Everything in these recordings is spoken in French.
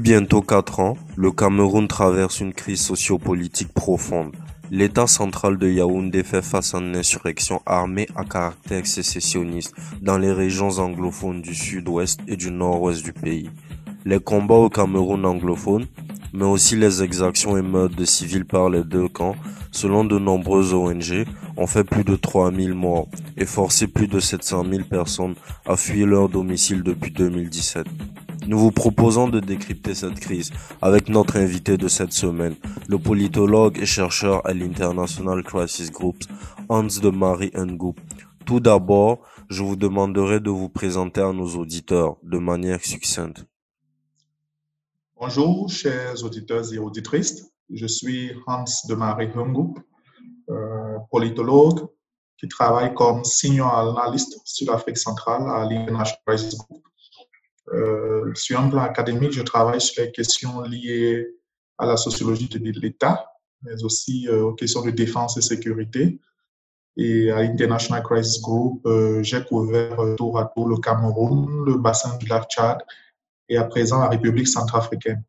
Bientôt quatre ans, le Cameroun traverse une crise sociopolitique profonde. L'État central de Yaoundé fait face à une insurrection armée à caractère sécessionniste dans les régions anglophones du sud-ouest et du nord-ouest du pays. Les combats au Cameroun anglophone, mais aussi les exactions et meurtres de civils par les deux camps, selon de nombreuses ONG, ont fait plus de 3000 morts et forcé plus de 700 000 personnes à fuir leur domicile depuis 2017. Nous vous proposons de décrypter cette crise avec notre invité de cette semaine, le politologue et chercheur à l'International Crisis Group, Hans de Marie Ngou. Tout d'abord, je vous demanderai de vous présenter à nos auditeurs de manière succincte. Bonjour, chers auditeurs et auditrices. Je suis Hans de Marie Ngou, euh, politologue qui travaille comme senior analyste sur l'Afrique centrale à l'International Crisis Group euh, sur un plan académique, je travaille sur les questions liées à la sociologie de l'État, mais aussi euh, aux questions de défense et sécurité. Et à l'International Crisis Group, euh, j'ai couvert tour à tour le Cameroun, le bassin du lac Tchad et à présent la République centrafricaine.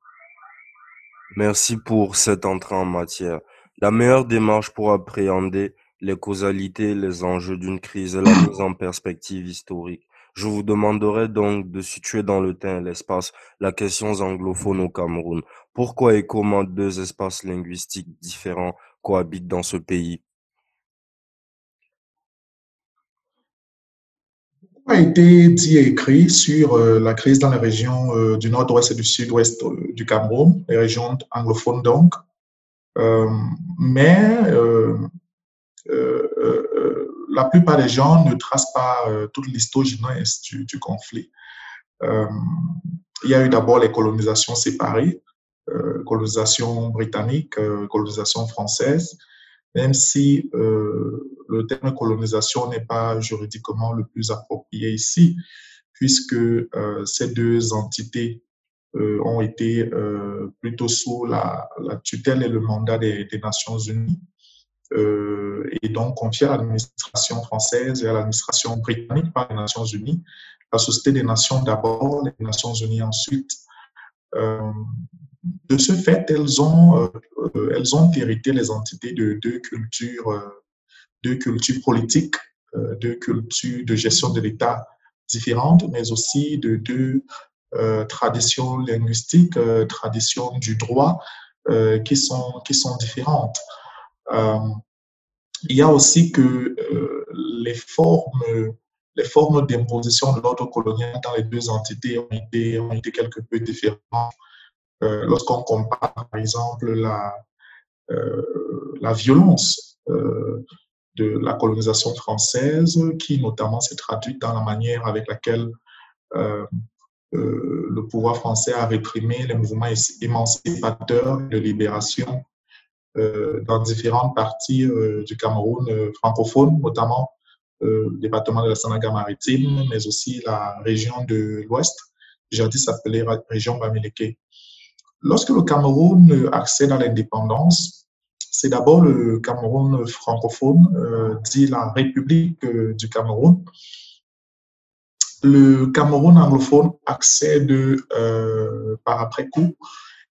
Merci pour cette entrée en matière. La meilleure démarche pour appréhender les causalités et les enjeux d'une crise est la mise en perspective historique. Je vous demanderai donc de situer dans le temps et l'espace la question anglophone au Cameroun. Pourquoi et comment deux espaces linguistiques différents cohabitent dans ce pays? A été dit et écrit sur euh, la crise dans les régions euh, du nord-ouest et du sud-ouest euh, du Cameroun, les régions anglophones donc. mais la plupart des gens ne tracent pas euh, toute l'histoire du, conflit. Euh, il y a eu d'abord les colonisations séparées, euh, colonisation britannique, colonisation française, même si le terme colonisation n'est pas juridiquement le plus approprié ici, puisque ces deux entités ont été plutôt sous la, tutelle et le mandat des Nations Unies. Euh, et donc confié à l'administration française et à l'administration britannique par les Nations Unies. La Société des Nations d'abord, les Nations Unies ensuite. Euh, de ce fait, elles ont, euh, elles ont hérité les entités de deux cultures, deux cultures politiques, deux cultures de gestion de l'État différentes, mais aussi de deux traditions linguistiques, traditions du droit qui, sont, qui sont différentes. Euh, il y a aussi que euh, les formes, les formes d'imposition de l'ordre colonial dans les deux entités ont été, quelque peu différentes. Euh, lorsqu'on compare, par exemple, la, violence de la colonisation française, qui notamment s'est traduite dans la manière avec laquelle le pouvoir français a réprimé les mouvements émancipateurs de libération dans différentes parties euh, du Cameroun euh, francophone, notamment le département de la Sanaga maritime, mais aussi la région de l'Ouest, jadis appelée région Bamileke. Lorsque le Cameroun accède à l'indépendance, c'est d'abord le Cameroun francophone, dit la République du Cameroun. Le Cameroun anglophone accède par après-coup.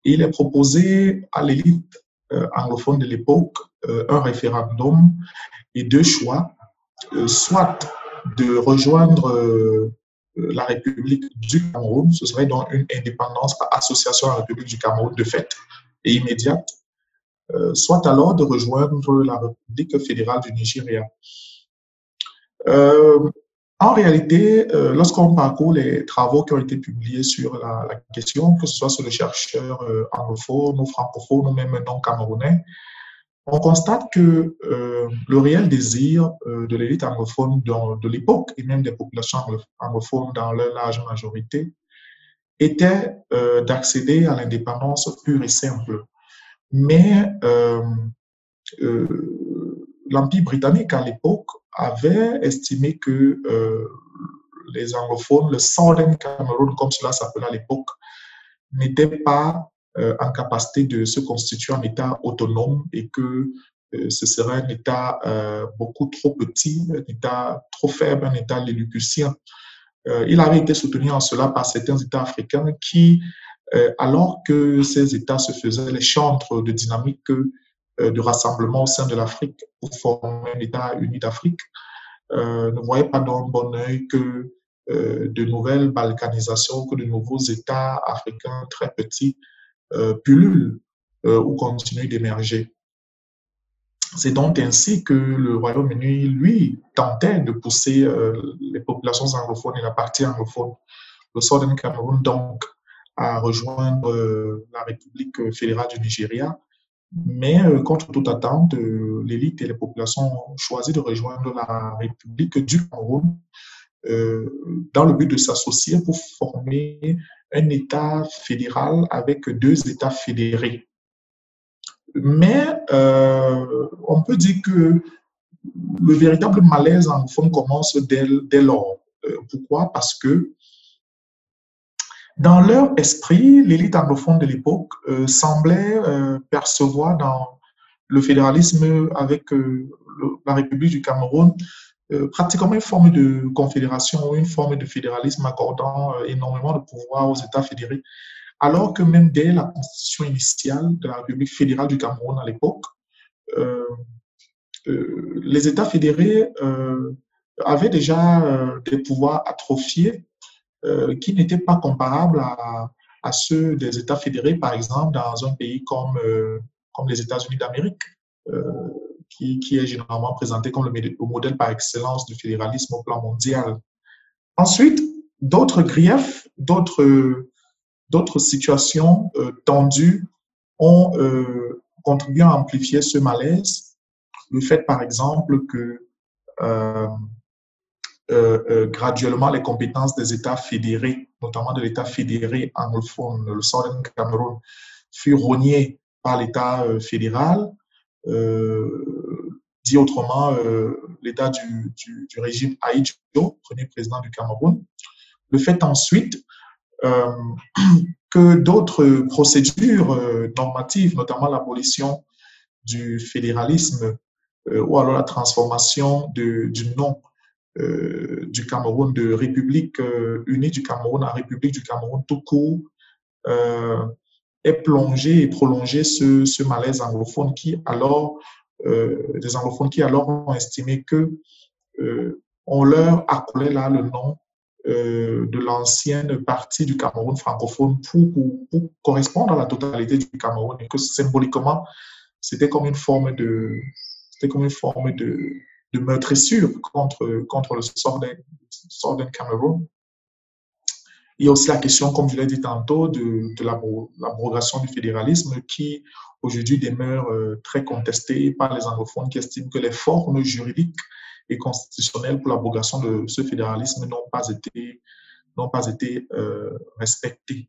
Il est proposé à l'élite euh, anglophone de l'époque euh, un référendum et deux choix, euh, soit de rejoindre la République du Cameroun, ce serait donc une indépendance par association à la République du Cameroun de fait et immédiate, soit alors de rejoindre la République fédérale du Nigeria. En réalité, euh, lorsqu'on parcourt les travaux qui ont été publiés sur la, question, que ce soit sur les chercheurs euh, anglophones ou francophones ou même non camerounais, on constate que euh, le réel désir de l'élite anglophone de, l'époque et même des populations anglophones dans leur large majorité était d'accéder à l'indépendance pure et simple. Mais l'Empire britannique à l'époque avait estimé que euh, les anglophones, le Southern Cameroun, comme cela s'appelait à l'époque, n'était pas euh, en capacité de se constituer un État autonome et que euh, ce serait un État beaucoup trop petit, un État trop faible, un État lilliputien. il avait été soutenu en cela par certains États africains qui alors que ces États se faisaient les chantres de dynamique de rassemblement au sein de l'Afrique pour former un État uni d'Afrique, ne voyaient pas d'un bon oeil que de nouvelles balkanisations, que de nouveaux États africains très petits pullulent ou continuent d'émerger. C'est donc ainsi que le Royaume-Uni, lui, tentait de pousser les populations anglophones et la partie anglophone, le Southern Cameroun, donc, à rejoindre la République fédérale du Nigeria. Mais contre toute attente, l'élite et les populations ont choisi de rejoindre la République du Cameroun dans le but de s'associer pour former un État fédéral avec deux États fédérés. Mais euh, on peut dire que le véritable malaise anglophone commence dès, lors. Euh, pourquoi? Parce que dans leur esprit, l'élite anglophone de l'époque euh, semblait percevoir dans le fédéralisme avec la République du Cameroun pratiquement une forme de confédération, une forme de fédéralisme accordant énormément de pouvoir aux États fédérés. Alors que même dès la constitution initiale de la République fédérale du Cameroun à l'époque, euh, euh, les États fédérés euh, avaient déjà des pouvoirs atrophiés qui n'étaient pas comparables à, ceux des États fédérés, par exemple, dans un pays comme, comme les États-Unis d'Amérique, qui, qui, est généralement présenté comme le, le modèle par excellence du fédéralisme au plan mondial. Ensuite, d'autres griefs, d'autres situations euh, tendues ont euh, contribué à amplifier ce malaise. Le fait, par exemple, que euh, graduellement les compétences des États fédérés, notamment de l'État fédéré anglophone, le Southern Cameroun, furent rognées par l'État fédéral. dit autrement, l'État du, du, du, régime Aïdjo, premier président du Cameroun. Le fait ensuite euh, que d'autres procédures euh, normatives, notamment l'abolition du fédéralisme euh, ou alors la transformation du nom du Cameroun de République unie du Cameroun à République du Cameroun tout court, est plongé et prolongé ce, ce malaise anglophone qui alors, des anglophones qui alors ont estimé que on leur accolait là le nom euh, de l'ancienne partie du Cameroun francophone pour, pour, correspondre à la totalité du Cameroun et que symboliquement, c'était comme une forme de, c'était comme une forme de, de meurtrissure contre, contre le Southern, Cameroun. Il y a aussi la question, comme je l'ai dit tantôt, de, de l'abrogation du fédéralisme qui aujourd'hui demeure euh, très contestée par les anglophones qui estiment que les formes juridiques et constitutionnelles pour l'abrogation de ce fédéralisme n'ont pas été, pas été euh, respectées.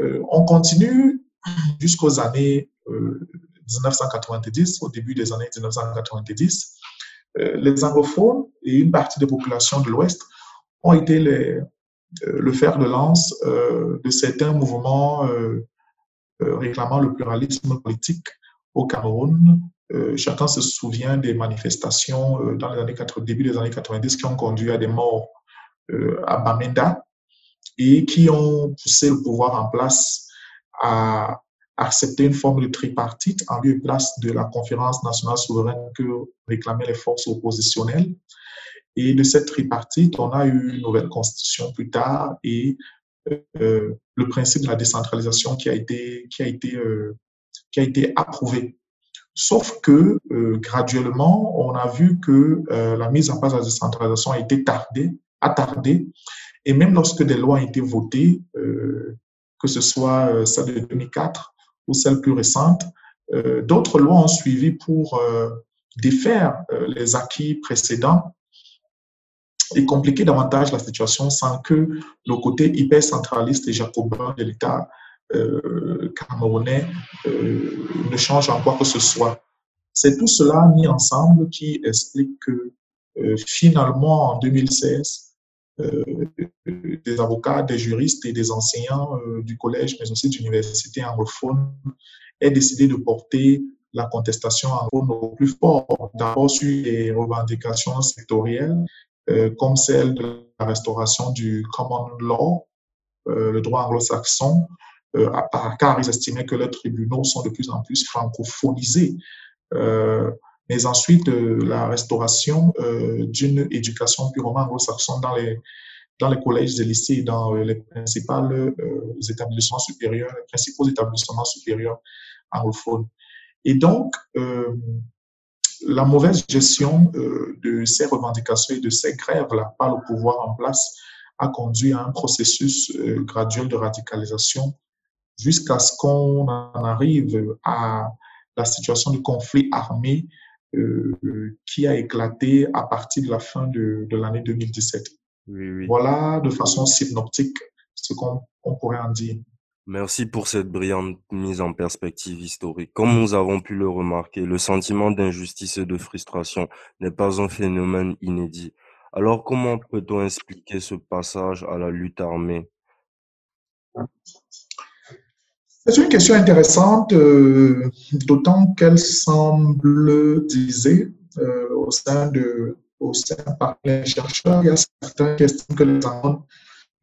Euh, on continue jusqu'aux années 1990, euh, au début des années 1990. Les anglophones et une partie des populations de l'Ouest ont été les, le fer de lance de certains mouvements réclamant le pluralisme politique au Cameroun, euh, chacun se souvient des manifestations euh, dans les années 80, début des années 90 qui ont conduit à des morts euh, à Bamenda et qui ont poussé le pouvoir en place à accepter une forme de tripartite en lieu et place de la conférence nationale souveraine que réclamaient les forces oppositionnelles. Et de cette tripartite, on a eu une nouvelle constitution plus tard et le principe de la décentralisation qui a été, qui a été, qui a été approuvé Sauf que euh, graduellement, on a vu que euh, la mise en place de la décentralisation a été tardée, attardée. Et même lorsque des lois ont été votées, euh, que ce soit celle de 2004 ou celle plus récente, d'autres lois ont suivi pour défaire les acquis précédents et compliquer davantage la situation sans que le côté hyper centraliste et jacobin de l'État euh, camerounais euh, ne change en quoi que ce soit. C'est tout cela mis ensemble qui explique que euh, finalement, en 2016, des avocats, des juristes et des enseignants du collège, mais aussi d'universités anglophones, aient décidé de porter la contestation en au plus fort, d'abord sur les revendications sectorielles, comme celle de la restauration du common law, le droit anglo-saxon, car ils estimaient que leurs tribunaux sont de plus en plus francophonisés. Mais ensuite, la restauration d'une éducation purement anglo-saxonne dans les, dans les collèges et lycées, dans les principaux établissements supérieurs, les principaux établissements supérieurs anglophones. Et donc, la mauvaise gestion de ces revendications et de ces grèves-là par le pouvoir en place a conduit à un processus euh, graduel de radicalisation jusqu'à ce qu'on en arrive à la situation de conflit armé euh, qui a éclaté à partir de la fin de, de l'année 2017. Voilà de façon synoptique ce qu'on pourrait en dire. Merci pour cette brillante mise en perspective historique. Comme nous avons pu le remarquer, le sentiment d'injustice et de frustration n'est pas un phénomène inédit. Alors, comment peut-on expliquer ce passage à la lutte armée? C'est une question intéressante, euh, d'autant qu'elle semble diser euh, au sein de au sein par les chercheurs, il y a certaines questions que les enfants,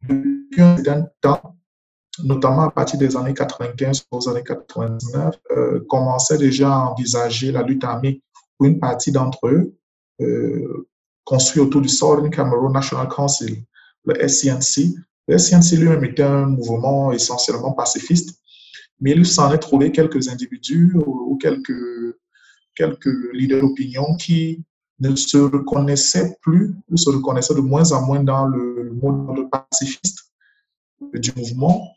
depuis un certain temps, notamment à partir des années 95 aux années 99, euh, commençaient déjà à envisager la lutte armée pour une partie d'entre eux, euh, construit autour du Southern Cameroon National Council, le SCNC. Le SCNC lui-même était un mouvement essentiellement pacifiste, mais il s'en est trouvé quelques individus ou quelques, quelques leaders d'opinion qui ne se reconnaissaient plus, ou se reconnaissaient de moins en moins dans le monde pacifiste du mouvement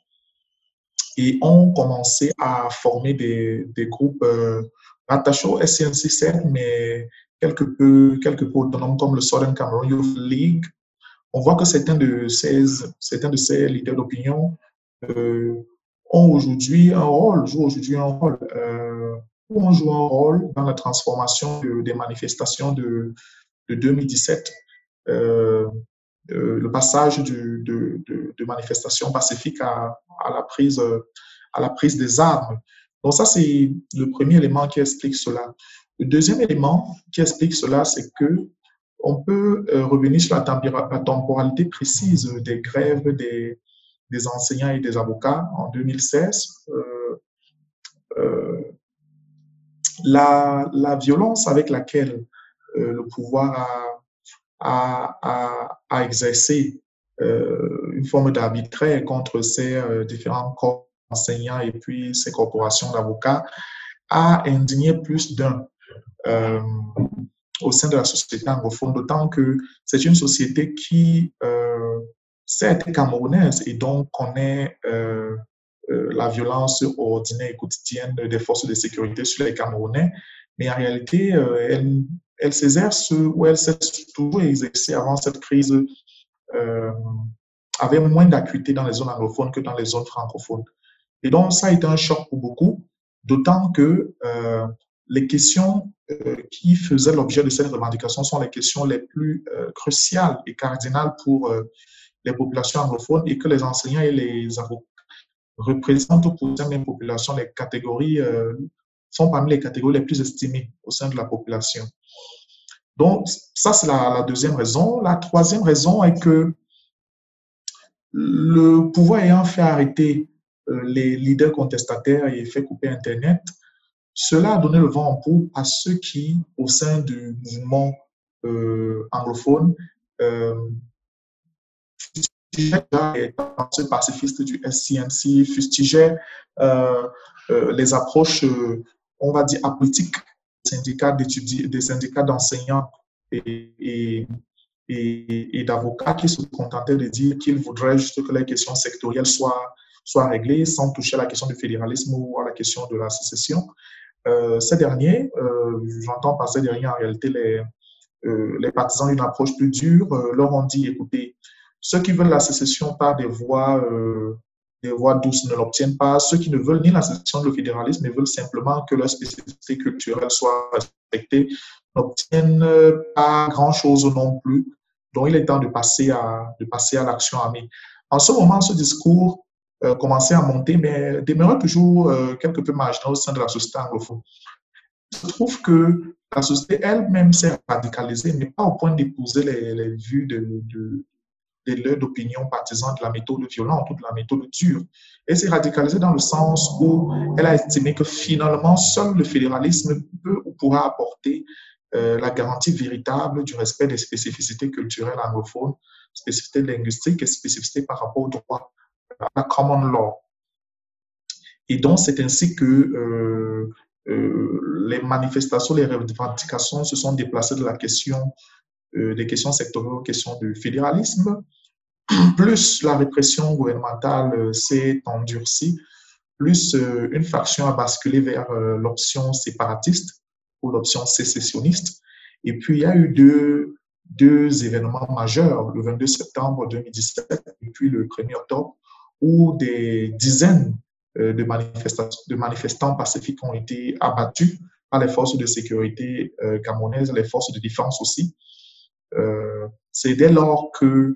et ont commencé à former des, des groupes euh, rattachés au SCNC, certes, mais quelque peu, quelque peu autonomes comme le Southern Cameroon Youth League. On voit que certains de ces, certains de ces leaders d'opinion euh, ont aujourd'hui un rôle, jouent aujourd'hui un rôle, euh, ont joué un rôle dans la transformation des manifestations de, de 2017. Euh, euh, le passage de, manifestations pacifiques à, la prise, à la prise des armes. Donc ça, c'est le premier élément qui explique cela. Le deuxième élément qui explique cela, c'est que on peut revenir sur la, temporalité précise des grèves des, des, enseignants et des avocats en 2016. Euh, euh, la, la, violence avec laquelle euh, le pouvoir a, a, a exercé une forme d'arbitraire contre ces différents corps enseignants et puis ces corporations d'avocats a indigné plus d'un. Au sein de la société anglophone, d'autant que c'est une société qui, certes, camerounaise et donc connaît euh, euh, la violence ordinaire et quotidienne des forces de sécurité sur les Camerounais, mais en réalité, euh, elle, s'exerce ou elle s'est toujours exercée avant cette crise euh, avait moins d'acuité dans les zones anglophones que dans les zones francophones. Et donc, ça a été un choc pour beaucoup, d'autant que les questions qui faisaient l'objet de cette revendication sont les questions les plus cruciales et cardinales pour les populations anglophones et que les enseignants et les avocats représentent pour ces mêmes populations les catégories, sont parmi les catégories les plus estimées au sein de la population. Donc, ça, c'est la, deuxième raison. La troisième raison est que le pouvoir ayant fait arrêter les leaders contestataires et fait couper Internet, cela a donné le vent en poupe à ceux qui, au sein du mouvement euh, anglophone, euh, les pacifistes du SCNC, fustigeaient euh, euh, les approches, euh, on va dire, apolitiques des syndicats d'enseignants et, d'avocats qui se contentaient de dire qu'ils voudraient juste que les questions sectorielles soient, soient réglées sans toucher à la question du fédéralisme ou à la question de la sécession. Ces derniers, j'entends par ces derniers en réalité les, les partisans d'une approche plus dure, leur ont dit, écoutez, ceux qui veulent la sécession par des voies, des voies douces ne l'obtiennent pas. Ceux qui ne veulent ni la sécession ni le fédéralisme, mais veulent simplement que leur spécificité culturelle soit respectée, n'obtiennent pas grand-chose non plus. Donc, il est temps de passer à, de passer à l'action armée. En ce moment, ce discours euh, commencer à monter, mais demeurait toujours euh, quelque peu marginal au sein de la société anglophone. Il se trouve que la société elle-même s'est radicalisée, mais pas au point d'épouser les, les, vues de, de, des leaders d'opinion partisans de la méthode violente ou de la méthode dure. Elle s'est radicalisée dans le sens où elle a estimé que finalement, seul le fédéralisme peut ou pourra apporter euh, la garantie véritable du respect des spécificités culturelles anglophones, spécificités linguistiques et spécificités par rapport au droit, à la common law. Et donc, c'est ainsi que euh, euh, les manifestations, les revendications se sont déplacées de la question des questions sectorielles aux questions du fédéralisme. Plus la répression gouvernementale s'est endurcie, plus une faction a basculé vers l'option séparatiste ou l'option sécessionniste. Et puis, il y a eu deux, deux événements majeurs, le 22 septembre 2017 et puis le 1er octobre, où des dizaines euh, de, de manifestants pacifiques ont été abattus par les forces de sécurité euh, camerounaises, les forces de défense aussi. Euh, c'est dès lors que,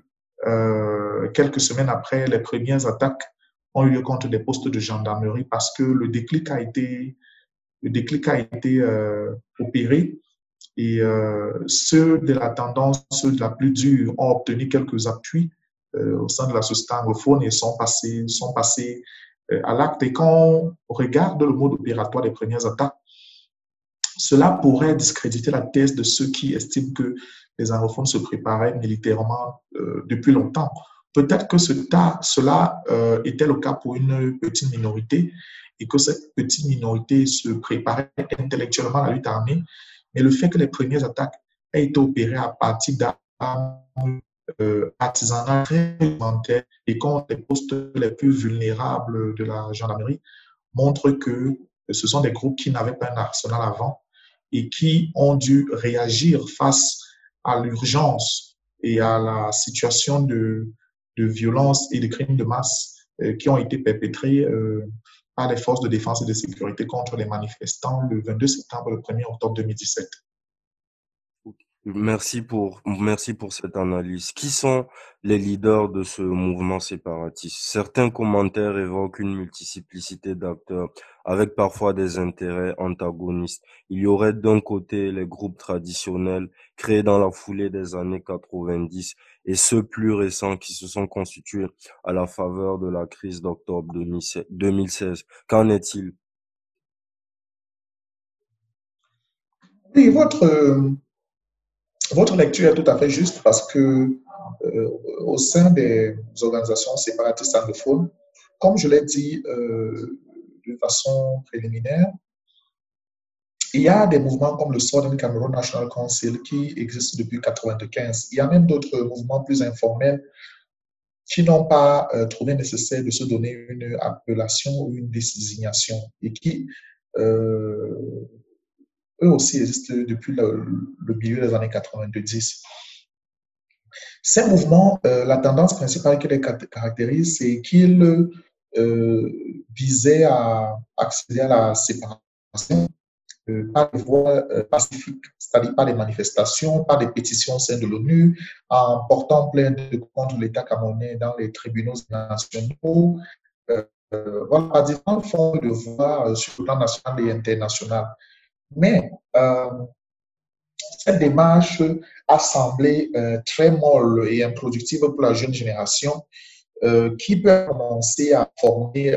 quelques semaines après, les premières attaques ont eu lieu contre des postes de gendarmerie parce que le déclic a été, été opéré et ceux de la tendance, ceux de la plus dure, ont obtenu quelques appuis au sein de la société anglophone et sont passés, sont passés euh, à l'acte. Et quand on regarde le mode opératoire des premières attaques, cela pourrait discréditer la thèse de ceux qui estiment que les anglophones se préparaient militairement euh, depuis longtemps. Peut-être que cela euh, était le cas pour une petite minorité et que cette petite minorité se préparait intellectuellement à la lutte armée, mais le fait que les premières attaques aient été opérées à partir d'armes euh, artisanat très et contre les postes les plus vulnérables de la gendarmerie montre que ce sont des groupes qui n'avaient pas un arsenal avant et qui ont dû réagir face à l'urgence et à la situation de, de, violence et de crimes de masse euh, qui ont été perpétrés euh, par les forces de défense et de sécurité contre les manifestants le 22 septembre et le 1er octobre 2017. Merci pour, merci pour cette analyse. Qui sont les leaders de ce mouvement séparatiste? Certains commentaires évoquent une multiplicité d'acteurs avec parfois des intérêts antagonistes. Il y aurait d'un côté les groupes traditionnels créés dans la foulée des années 90 et ceux plus récents qui se sont constitués à la faveur de la crise d'octobre 2016. Qu'en est-il? Oui, votre, votre lecture est tout à fait juste parce que euh, au sein des organisations séparatistes anglophones, comme je l'ai dit euh, de façon préliminaire, il y a des mouvements comme le Southern Cameroon National Council qui existent depuis 1995. Il y a même d'autres mouvements plus informels qui n'ont pas euh, trouvé nécessaire de se donner une appellation ou une désignation et qui eux aussi existent depuis le, milieu des années 90. Ces mouvements, euh, la tendance principale qui les caractérise, c'est qu'ils euh, visaient à accéder à la séparation euh, par des voies pacifiques, c'est-à-dire par des manifestations, par des pétitions au sein de l'ONU, en portant plainte contre l'État camerounais dans les tribunaux nationaux, voilà, différentes formes de voies sur le plan national et international. Mais euh, cette démarche a semblé euh, très molle et improductive pour la jeune génération euh, qui peut commencer à former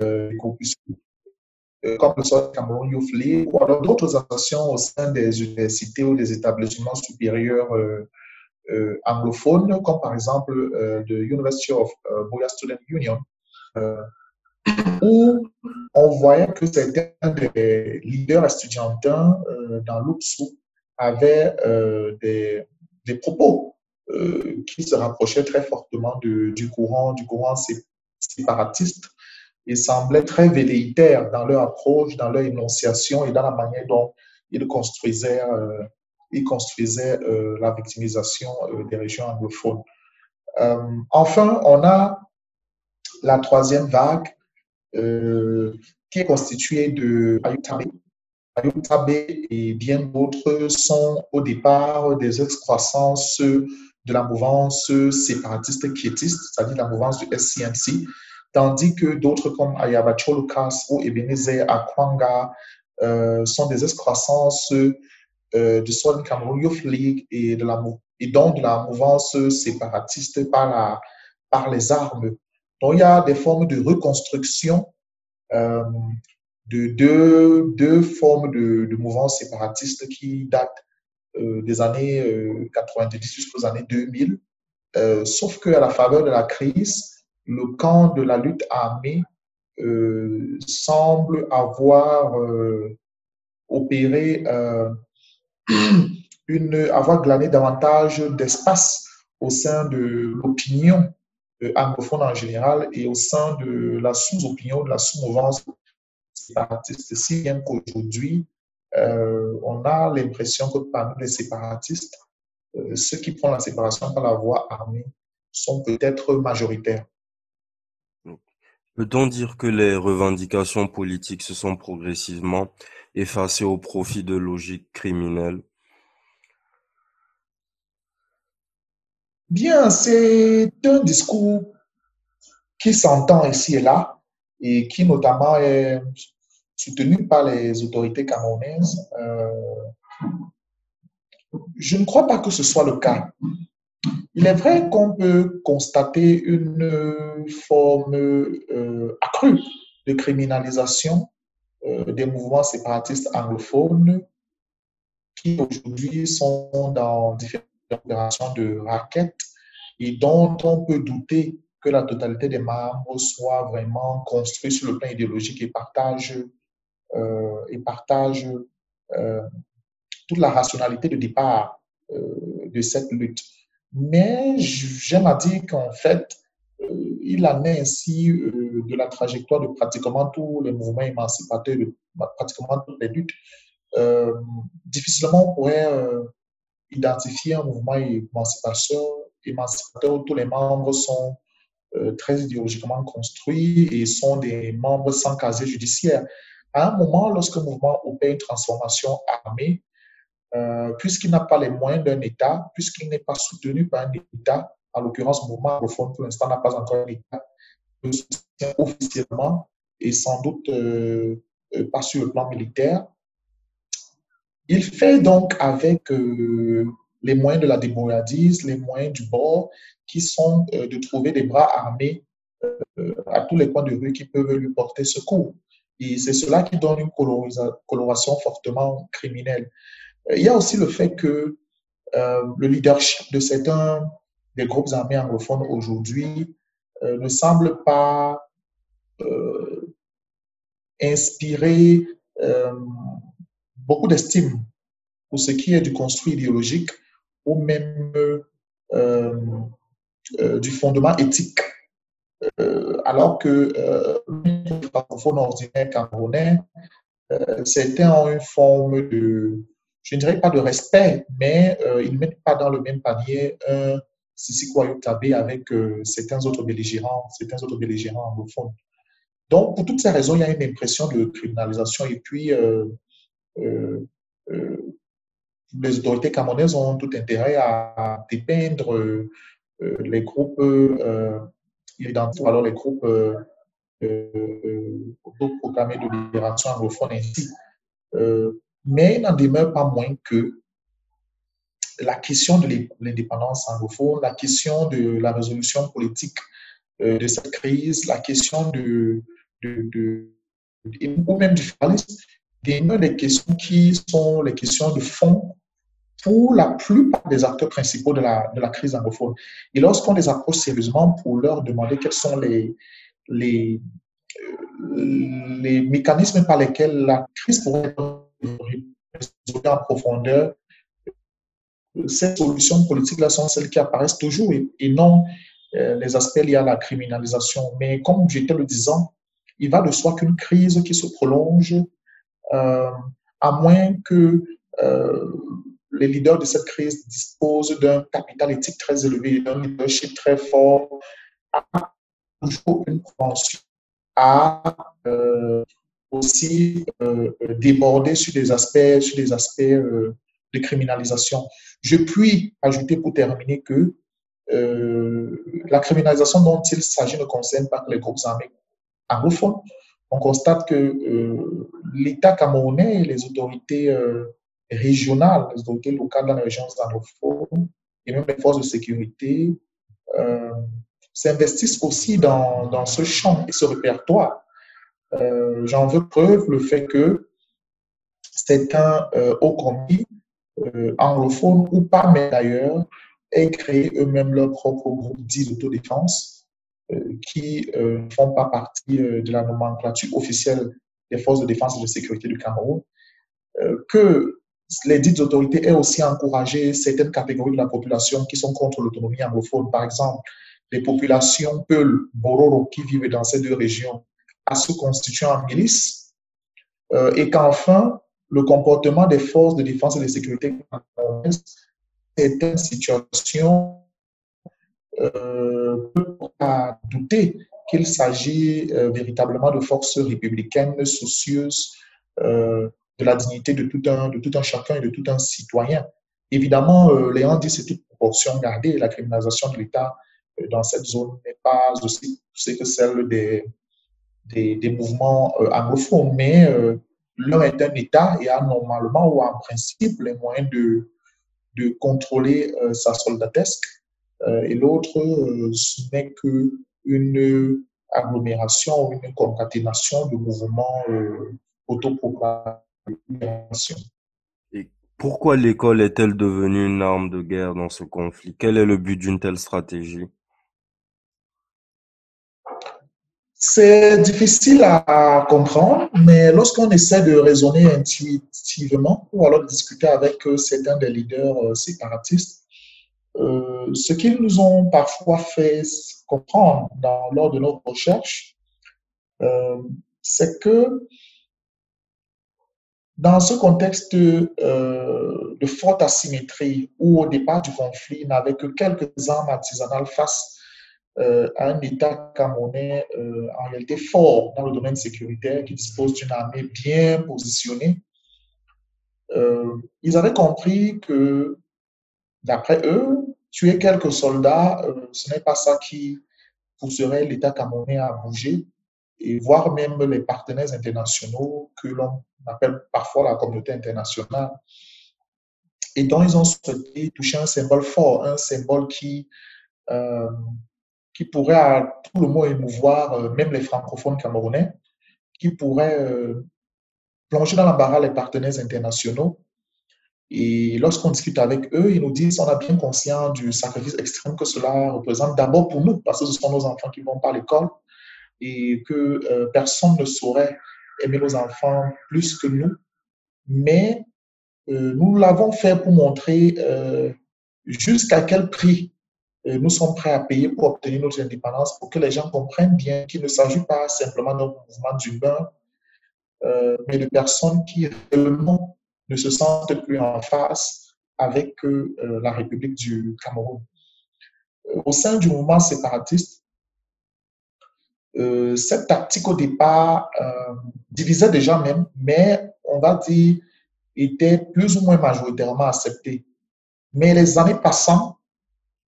des corpus comme le South Cameroon Youth ou alors d'autres associations au sein des universités ou des établissements supérieurs anglophones, comme par exemple le University of Boya Student Union, où on voyait que certains des leaders estudiantins euh, dans l'UPSU avaient euh, des, des, propos euh, qui se rapprochaient très fortement du courant, du courant séparatiste et semblaient très velléitaires dans leur approche, dans leur énonciation et dans la manière dont ils construisaient, ils construisaient la victimisation des régions anglophones. enfin, on a la troisième vague euh, qui est constitué de Ayutabe. Ayutabe et bien d'autres sont au départ des excroissances de la mouvance séparatiste quiétiste, c'est-à-dire la mouvance du SCMC, tandis que d'autres comme Ayabacho Lucas ou Ebenezer Akwanga euh, sont des excroissances euh, du Southern Cameroon Youth League et de la, donc de la mouvance séparatiste par les armes. Donc, il y a des formes de reconstruction euh, de deux, formes de, de mouvance séparatiste qui datent euh, des années 90 euh, jusqu'aux années 2000. Euh, sauf qu'à la faveur de la crise, le camp de la lutte armée semble avoir opéré, une, avoir glané davantage d'espace au sein de l'opinion anglophone en général et au sein de la sous-opinion, de la sous-mouvance séparatiste, si bien qu'aujourd'hui, euh, on a l'impression que parmi les séparatistes, euh, ceux qui prennent la séparation par la voie armée sont peut-être majoritaires. Peut-on dire que les revendications politiques se sont progressivement effacées au profit de logiques criminelles Bien, c'est un discours qui s'entend ici et là et qui notamment est soutenu par les autorités camerounaises. Euh, je ne crois pas que ce soit le cas. Il est vrai qu'on peut constater une forme euh, accrue de criminalisation euh, des mouvements séparatistes anglophones qui aujourd'hui sont dans différentes opérations de raquettes et dont on peut douter que la totalité des membres soit vraiment construits sur le plan idéologique et partagent euh, et partage euh, toute la rationalité de départ euh, de cette lutte. Mais j'aime à dire qu'en fait, il en est ainsi de la trajectoire de pratiquement tous les mouvements émancipateurs, de pratiquement toutes les luttes. difficilement, on pourrait identifier un mouvement émancipateur, où tous les membres sont très idéologiquement construits et sont des membres sans casier judiciaire. À un moment, lorsque le mouvement opère une transformation armée, euh, puisqu'il n'a pas les moyens d'un État, puisqu'il n'est pas soutenu par un État, en l'occurrence, le mouvement fond, pour l'instant n'a pas encore un État le soutient officiellement et sans doute euh, euh, pas sur le plan militaire. Il fait donc avec les moyens de la débrouillardise, les moyens du bord, qui sont de trouver des bras armés à tous les coins de rue qui peuvent lui porter secours. Et c'est cela qui donne une coloration fortement criminelle. Euh, il y a aussi le fait que euh, le leadership de certains des groupes armés anglophones aujourd'hui euh, ne semble pas inspirer beaucoup d'estime pour ce qui est du construit idéologique ou même du fondement éthique euh, alors que euh, les francophones ordinaires camerounais, euh, certains ont une forme de, je ne dirais pas de respect, mais ils ne mettent pas dans le même panier un Sissi Tabé avec certains autres belligérants, certains autres belligérants anglophones. Donc, pour toutes ces raisons, il y a une impression de criminalisation. Et puis, les autorités camerounaises ont tout intérêt à dépeindre les groupes il identifie alors les groupes euh, euh, autoproclamés de libération anglophone ainsi. Euh, mais il n'en demeure pas moins que la question de l'indépendance anglophone, la question de la résolution politique de cette crise, la question de, de, ou même du fédéralisme, des questions qui sont les questions de fond pour la plupart des acteurs principaux de la, de la crise anglophone. Et lorsqu'on les approche sérieusement pour leur demander quels sont les, les, euh, les mécanismes par lesquels la crise pourrait être résolue en profondeur, ces solutions politiques-là sont celles qui apparaissent toujours et, non euh, les aspects liés à la criminalisation. Mais comme j'étais le disant, il va de soi qu'une crise qui se prolonge, à moins que les leaders de cette crise disposent d'un capital éthique très élevé, d'un leadership très fort, à toujours une propension à euh, aussi euh, déborder sur des aspects, sur des aspects euh, de criminalisation. Je puis ajouter pour terminer que la criminalisation dont il s'agit ne concerne pas que les groupes armés anglophones. On constate que l'État camerounais les autorités régionales, les autorités locales dans les régions anglophones et même les forces de sécurité euh, s'investissent aussi dans, ce champ et ce répertoire. Euh, J'en veux preuve le fait que certains euh, haut commis euh, anglophones ou pas, mais d'ailleurs, aient créé eux-mêmes leur propre groupe dit d'autodéfense euh, qui ne font pas partie de la nomenclature officielle des forces de défense et de sécurité du Cameroun, que les dites autorités aient aussi encouragé certaines catégories de la population qui sont contre l'autonomie anglophone, par exemple les populations Peul, Bororo qui vivent dans ces deux régions, à se constituer en milice, et qu'enfin, le comportement des forces de défense et de sécurité certaines situations euh, à douter qu'il s'agit euh, véritablement de forces républicaines soucieuses euh, de la dignité de tout, un, de tout un chacun et de tout un citoyen. Évidemment, Léon dit c'est toute proportion gardée. La criminalisation de l'État dans cette zone n'est pas aussi poussée que celle des, des, mouvements anglophones, mais l'un est un État et a normalement ou en principe les moyens de, de contrôler sa soldatesque et l'autre euh, ce n'est qu'une agglomération ou une concaténation de mouvements autoproclamés. Et pourquoi l'école est-elle devenue une arme de guerre dans ce conflit? Quel est le but d'une telle stratégie? C'est difficile à comprendre, mais lorsqu'on essaie de raisonner intuitivement ou alors de discuter avec euh, certains des leaders euh, séparatistes, euh, ce qu'ils nous ont parfois fait comprendre lors de nos recherches, euh, c'est que dans ce contexte euh, de forte asymétrie où au départ du conflit, il n'avait que quelques armes artisanales face euh, un État camerounais en réalité fort dans le domaine sécuritaire, qui dispose d'une armée bien positionnée. Ils avaient compris que, d'après eux, tuer quelques soldats, ce n'est pas ça qui pousserait l'État camerounais à bouger, et voire même les partenaires internationaux que l'on appelle parfois la communauté internationale. Et donc, ils ont souhaité toucher un symbole fort, un symbole qui euh, qui pourrait à tout le monde émouvoir euh, même les francophones camerounais, qui pourrait euh, plonger dans l'embarras les partenaires internationaux. Et lorsqu'on discute avec eux, ils nous disent on a bien conscience du sacrifice extrême que cela représente d'abord pour nous, parce que ce sont nos enfants qui vont pas à l'école et que euh, personne ne saurait aimer nos enfants plus que nous. Mais nous l'avons fait pour montrer jusqu'à quel prix nous sommes prêts à payer pour obtenir notre indépendance, pour que les gens comprennent bien qu'il ne s'agit pas simplement d'un mouvement d'humains, euh, mais de personnes qui réellement ne se sentent plus en face avec euh, la République du Cameroun. Euh, au sein du mouvement séparatiste, euh, cette tactique au départ euh, divisait déjà même, mais on va dire était plus ou moins majoritairement acceptée. Mais les années passant,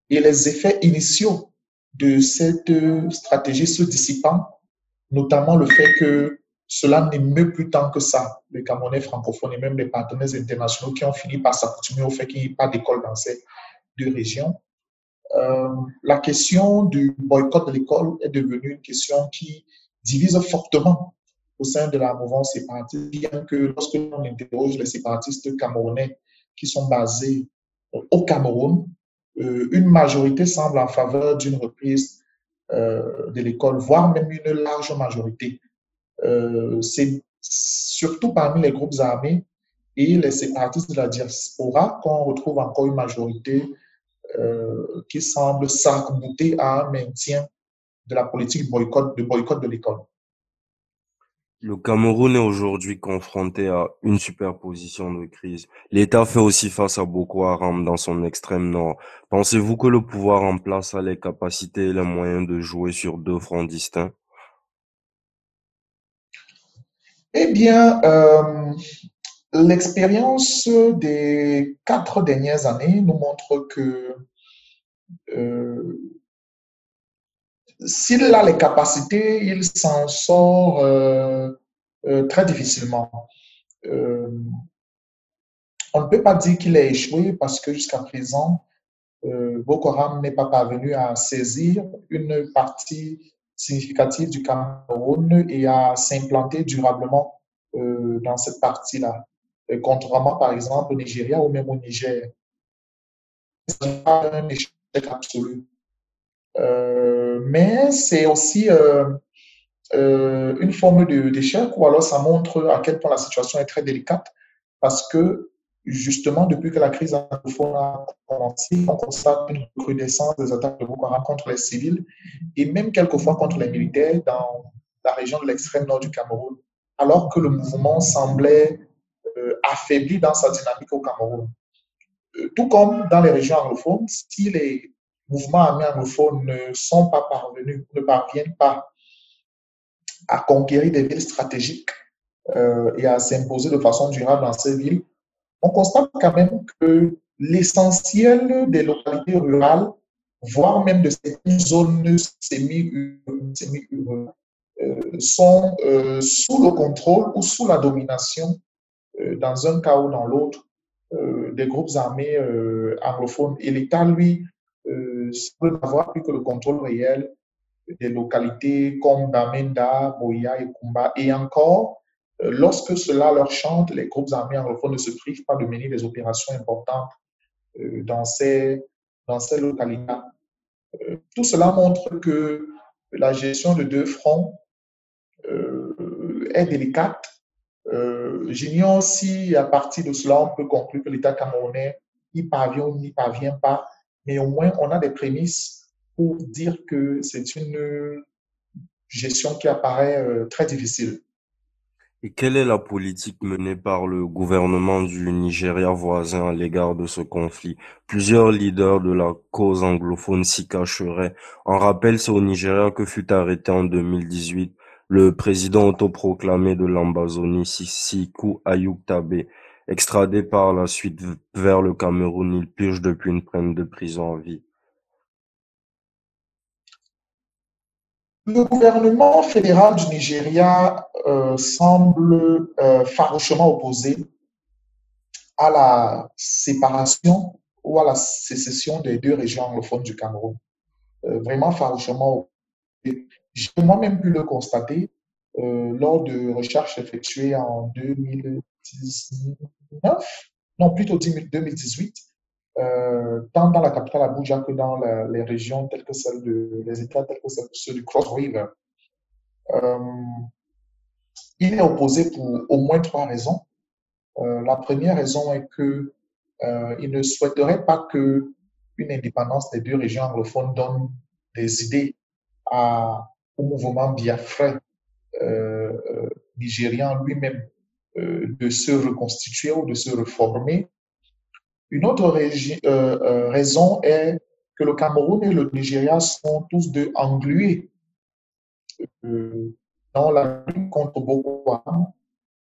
et les effets initiaux de cette stratégie se dissipant, notamment le fait que cela n'émeut plus tant que ça les Camerounais francophones et même les partenaires internationaux qui ont fini par s'accoutumer au fait qu'il n'y ait pas d'école dans ces deux régions. Euh, la question du boycott de l'école est devenue une question qui divise fortement au sein de la mouvance séparatiste, bien que lorsque l'on interroge les séparatistes camerounais qui sont basés au Cameroun, euh, une majorité semble en faveur d'une reprise euh, de l'école, voire même une large majorité. Euh, c'est surtout parmi les groupes armés et les séparatistes de la diaspora qu'on retrouve encore une majorité qui semble sarc à un maintien de la politique de boycott de l'école. Le Cameroun est aujourd'hui confronté à une superposition de crises. L'État fait aussi face à Boko Haram dans son extrême nord. Pensez-vous que le pouvoir en place a les capacités et les moyens de jouer sur deux fronts distincts? Eh bien, euh, l'expérience des quatre dernières années nous montre que euh, s'il a les capacités, il s'en sort euh, très difficilement. On ne peut pas dire qu'il a échoué parce que jusqu'à présent, Boko Haram n'est pas parvenu à saisir une partie significative du Cameroun et à s'implanter durablement dans cette partie-là, contrairement par exemple au Nigeria ou même au Niger. Ce pas un échec absolu. mais c'est aussi euh, une forme d'échec ou alors ça montre à quel point la situation est très délicate parce que justement, depuis que la crise anglophone a commencé, on constate une recrudescence des attaques de Boko Haram contre les civils et même quelquefois contre les militaires dans la région de l'extrême nord du Cameroun, alors que le mouvement semblait euh, affaibli dans sa dynamique au Cameroun. Euh, tout comme dans les régions anglophones, si les mouvements armés anglophones ne sont pas parvenus, ne parviennent pas à conquérir des villes stratégiques euh, et à s'imposer de façon durable dans ces villes, on constate quand même que l'essentiel des localités rurales, voire même de ces zones semi-urbaines, euh, sont euh, sous le contrôle ou sous la domination, dans un cas ou dans l'autre, des groupes armés anglophones. Et l'État, lui, semble n'avoir plus que le contrôle réel des localités comme Bamenda, Boya et Kumba. Et encore, euh, lorsque cela leur chante, les groupes armés anglophones ne se privent pas de mener des opérations importantes euh, dans ces, dans ces localités. Euh, tout cela montre que la gestion de deux fronts est délicate. J'ignore si à partir de cela, on peut conclure que l'État camerounais y parvient ou n'y parvient pas, mais au moins on a des prémices pour dire que c'est une gestion qui apparaît euh, très difficile. Et quelle est la politique menée par le gouvernement du Nigeria voisin à l'égard de ce conflit? Plusieurs leaders de la cause anglophone s'y cacheraient. En rappel, c'est au Nigeria que fut arrêté en 2018 le président autoproclamé de l'Ambazonie, Sissikou Ayuk Tabe. Extradé par la suite vers le Cameroun, il purge depuis une peine de prison à vie. Le gouvernement fédéral du Nigeria euh, semble euh, farouchement opposé à la séparation ou à la sécession des deux régions anglophones du Cameroun. Euh, vraiment farouchement opposé. J'ai moi-même pu le constater lors de recherches effectuées en 2019, non plutôt 2018, euh, tant dans la capitale Abuja que dans les régions telles que celles de, les États tels que ceux du Cross River. Euh, il est opposé pour au moins trois raisons. Euh, la première raison est que il ne souhaiterait pas que une indépendance des deux régions anglophones donne des idées au mouvement biafrais nigérian lui-même de se reconstituer ou de se reformer une autre euh, euh, raison est que le Cameroun et le Nigeria sont tous deux englués euh, dans la lutte contre Boko Haram.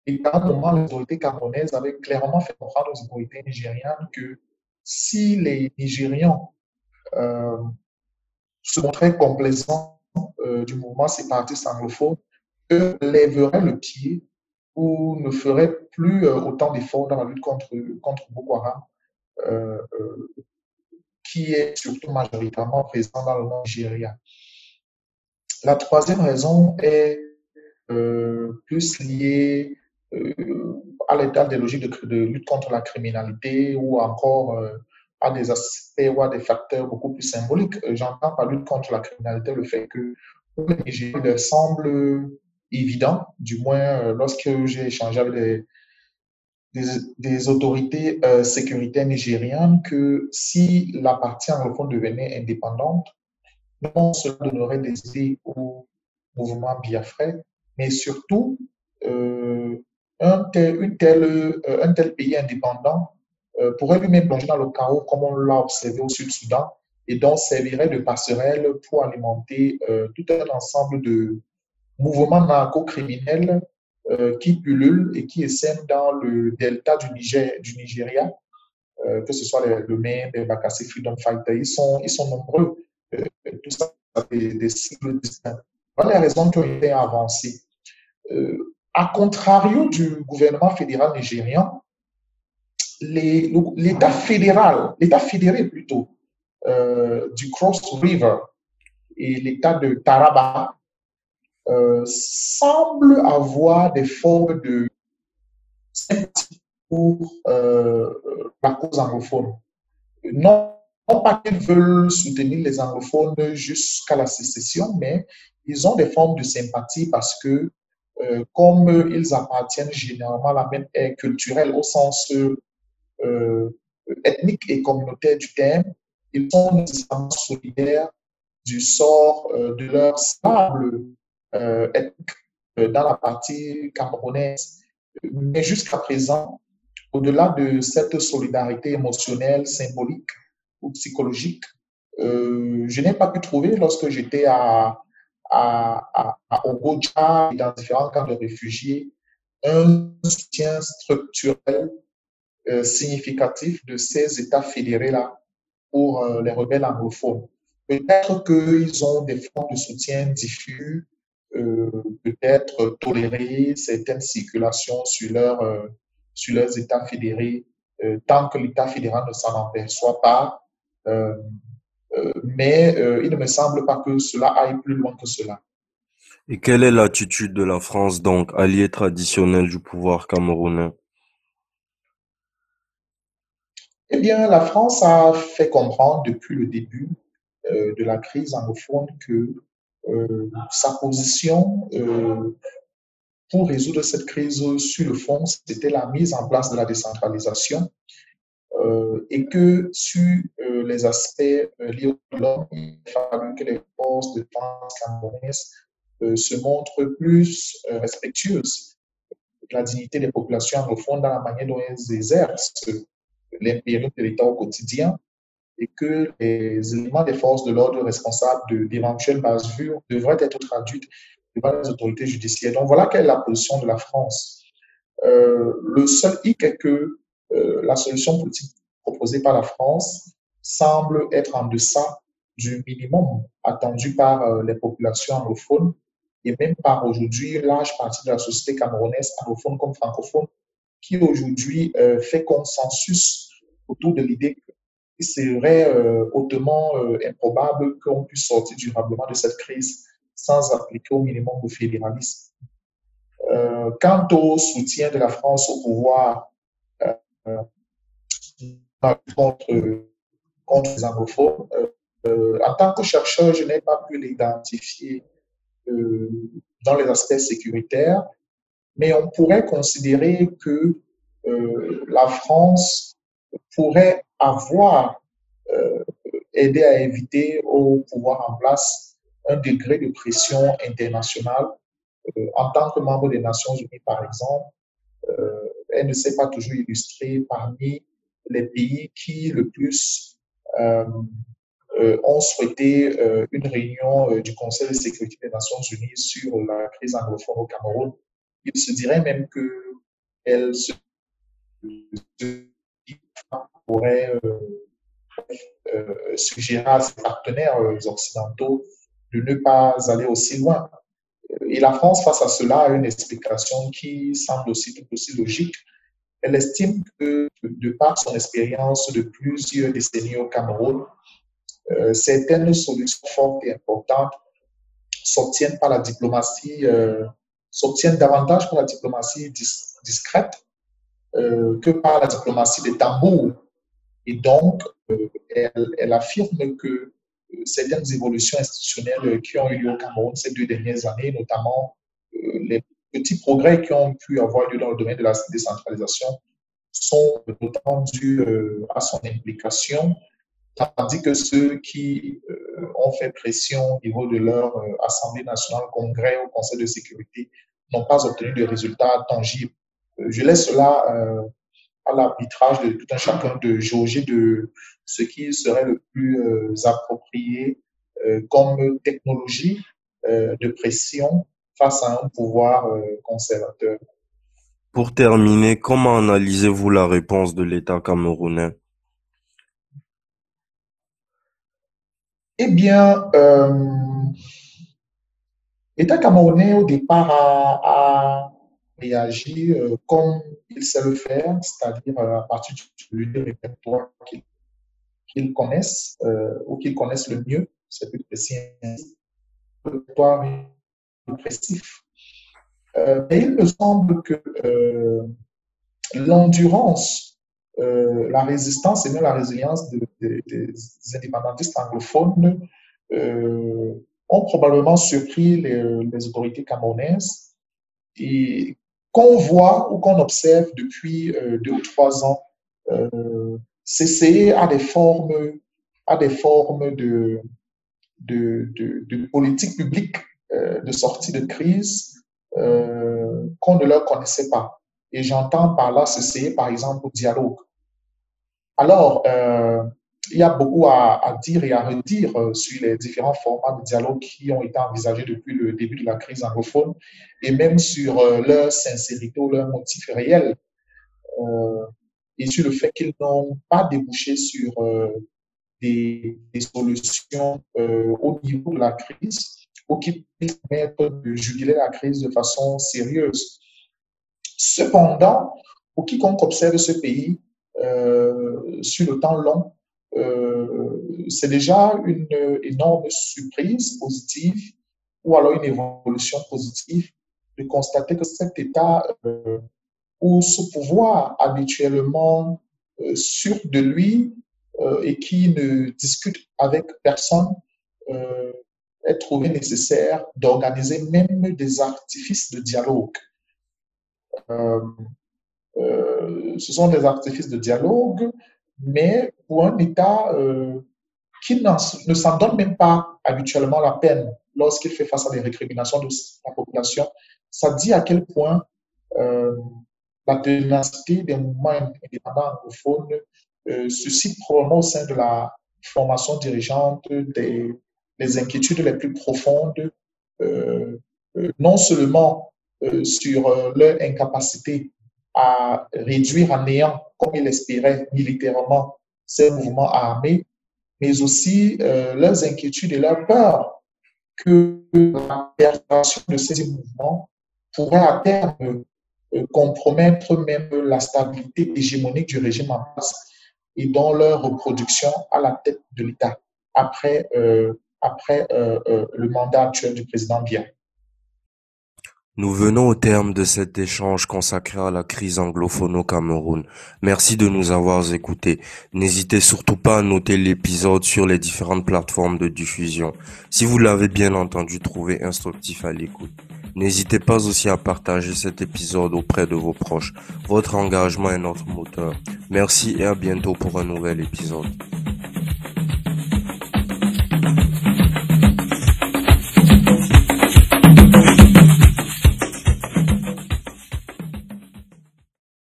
Et à un moment, les autorités camerounaises avaient clairement fait comprendre aux autorités nigérianes que si les Nigérians se montraient complaisants du mouvement séparatiste anglophone, eux lèveraient le pied ou ne feraient plus autant d'efforts dans la lutte contre, Boko Haram qui est surtout majoritairement présent dans le Nigeria. La troisième raison est euh, plus liée à l'état des logiques de, lutte contre la criminalité ou encore à des aspects ou à des facteurs beaucoup plus symboliques. J'entends par lutte contre la criminalité le fait que pour les Nigériens, il semble évident, du moins lorsque j'ai échangé avec des, des, autorités euh, sécuritaires nigériennes que si la partie anglophone devenait indépendante, non seulement donnerait des idées au mouvement biafrais, mais surtout euh, un, tel, euh, un tel pays indépendant pourrait lui-même plonger dans le chaos comme on l'a observé au Sud-Soudan et donc servirait de passerelle pour alimenter tout un ensemble de mouvements narco-criminels qui pullulent et qui essaiment dans le delta du, Niger, du Nigeria, euh, que ce soit le MEM, les Bakassi Freedom Fighters, ils sont, ils sont nombreux. Euh, tout ça, des, des distincts. Voilà les raisons qui ont été avancées. à contrario du gouvernement fédéral nigérian, l'État fédéral, l'État fédéré plutôt, du Cross River et l'État de Taraba semblent avoir des formes de sympathie pour la cause anglophone. Non, pas qu'ils veulent soutenir les anglophones jusqu'à la sécession, mais ils ont des formes de sympathie parce que, euh, comme ils appartiennent généralement à la même ère culturelle au sens euh, ethnique et communautaire du terme, ils sont solidaires du sort euh, de leur stable ethnique dans la partie camerounaise. Mais jusqu'à présent, au-delà de cette solidarité émotionnelle, symbolique ou psychologique, euh, je n'ai pas pu trouver lorsque j'étais à, Ogoja et dans différents camps de réfugiés un soutien structurel euh, significatif de ces États fédérés-là pour euh, les rebelles anglophones. Peut-être qu'ils ont des formes de soutien diffus, peut-être tolérer certaines circulations sur leur sur leurs États fédérés euh, tant que l'État fédéral ne s'en aperçoit pas. Euh, euh, mais il ne me semble pas que cela aille plus loin que cela. Et quelle est l'attitude de la France, donc, alliée traditionnelle du pouvoir camerounais? Eh bien, la France a fait comprendre depuis le début de la crise anglophone que sa position pour résoudre cette crise sur le fond, c'était la mise en place de la décentralisation euh, et que sur euh, les aspects euh, liés au l'homme, il fallu que les forces de défense camerounaises se montrent plus respectueuses de la dignité des populations anglophones dans la manière dont elles exercent l'impérium de l'État au quotidien et que les éléments des forces de l'ordre responsables d'éventuelles bavures devraient être traduits par les autorités judiciaires. Donc voilà quelle est la position de la France. Euh, le seul hic est que euh, la solution politique proposée par la France semble être en deçà du minimum attendu par euh, les populations anglophones et même par aujourd'hui une large partie de la société camerounaise, anglophone comme francophone, qui aujourd'hui fait consensus autour de l'idée qu'il serait hautement improbable qu'on puisse sortir durablement de cette crise sans appliquer au minimum le fédéralisme. Euh, quant au soutien de la France au pouvoir euh, contre, contre, les anglophones, euh, en tant que chercheur, je n'ai pas pu l'identifier dans les aspects sécuritaires, mais on pourrait considérer que la France pourrait avoir aidé à éviter au pouvoir en place un degré de pression internationale. Euh, en tant que membre des Nations Unies, par exemple, euh, elle ne s'est pas toujours illustrée parmi les pays qui le plus euh, ont souhaité une réunion du Conseil de sécurité des Nations Unies sur la crise anglophone au Cameroun. Il se dirait même que elle se pourrait suggérer à ses partenaires occidentaux de ne pas aller aussi loin. Et la France, face à cela, a une explication qui semble aussi tout aussi logique. Elle estime que, de par son expérience de plusieurs décennies au Cameroun, euh, certaines solutions fortes et importantes s'obtiennent par la diplomatie, euh, s'obtiennent davantage par la diplomatie discrète euh, que par la diplomatie des tambours. Et donc, elle, elle affirme que certaines évolutions institutionnelles qui ont eu lieu au Cameroun ces deux dernières années, notamment euh, les petits progrès qui ont pu avoir lieu dans le domaine de la décentralisation, sont notamment dus euh, à son implication, tandis que ceux qui euh, ont fait pression au niveau de leur Assemblée nationale, Congrès ou Conseil de sécurité n'ont pas obtenu de résultats tangibles. Je laisse cela à l'arbitrage de tout un chacun de jauger de ce qui serait le plus euh, approprié euh, comme technologie euh, de pression face à un pouvoir conservateur. Pour terminer, comment analysez-vous la réponse de l'État camerounais? Eh bien, l'État camerounais au départ a réagit euh, comme il sait le faire, c'est-à-dire euh, à partir du répertoire qu'il qu'ils connaissent ou qu'ils connaissent le mieux, c'est plus précis, le territoire répressif. mais il me semble que l'endurance, la résistance et même la résilience des indépendantistes anglophones ont probablement surpris les, autorités camerounaises et qu'on voit ou qu'on observe depuis euh, deux ou trois ans euh, cesser à des formes, à des formes de, de, de, politique publique euh, de sortie de crise qu'on ne leur connaissait pas. Et j'entends par là cesser, par exemple, au dialogue. Alors, il y a beaucoup à, dire et à redire euh, sur les différents formats de dialogue qui ont été envisagés depuis le début de la crise anglophone et même sur euh, leur sincérité ou leur motif réel euh, et sur le fait qu'ils n'ont pas débouché sur des, solutions au niveau de la crise ou qui permettent de juguler la crise de façon sérieuse. Cependant, pour quiconque observe ce pays sur le temps long, c'est déjà une énorme surprise positive ou alors une évolution positive de constater que cet État euh, ou ce pouvoir habituellement euh, sûr de lui et qui ne discute avec personne est trouvé nécessaire d'organiser même des artifices de dialogue. ce sont des artifices de dialogue mais pour un État euh, qui ne s'en donne même pas habituellement la peine lorsqu'il fait face à des récriminations de la population, ça dit à quel point euh, la ténacité des mouvements indépendants anglophones euh, suscite probablement au sein de la formation dirigeante des, les inquiétudes les plus profondes, non seulement sur leur incapacité à réduire à néant, comme il espérait militairement, ces mouvements armés, mais aussi euh, leurs inquiétudes et leurs peurs que la perpétuation de ces mouvements pourrait à terme euh, compromettre même la stabilité hégémonique du régime en place et dans leur reproduction à la tête de l'État après, euh, après le mandat actuel du président Biya. Nous venons au terme de cet échange consacré à la crise anglophone au Cameroun. Merci de nous avoir écoutés. N'hésitez surtout pas à noter l'épisode sur les différentes plateformes de diffusion. Si vous l'avez bien entendu, trouvé instructif à l'écoute. N'hésitez pas aussi à partager cet épisode auprès de vos proches. Votre engagement est notre moteur. Merci et à bientôt pour un nouvel épisode.